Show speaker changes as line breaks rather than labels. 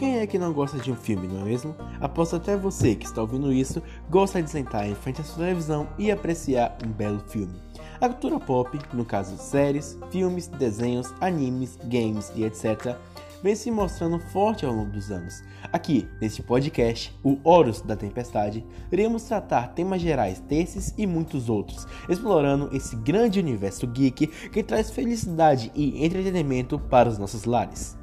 Quem é que não gosta de um filme, não é mesmo? Aposto até você que está ouvindo isso gosta de sentar em frente à sua televisão e apreciar um belo filme. A cultura pop, no caso séries, filmes, desenhos, animes, games e etc., vem se mostrando forte ao longo dos anos. Aqui, neste podcast, o Horus da Tempestade, iremos tratar temas gerais desses e muitos outros, explorando esse grande universo geek que traz felicidade e entretenimento para os nossos lares.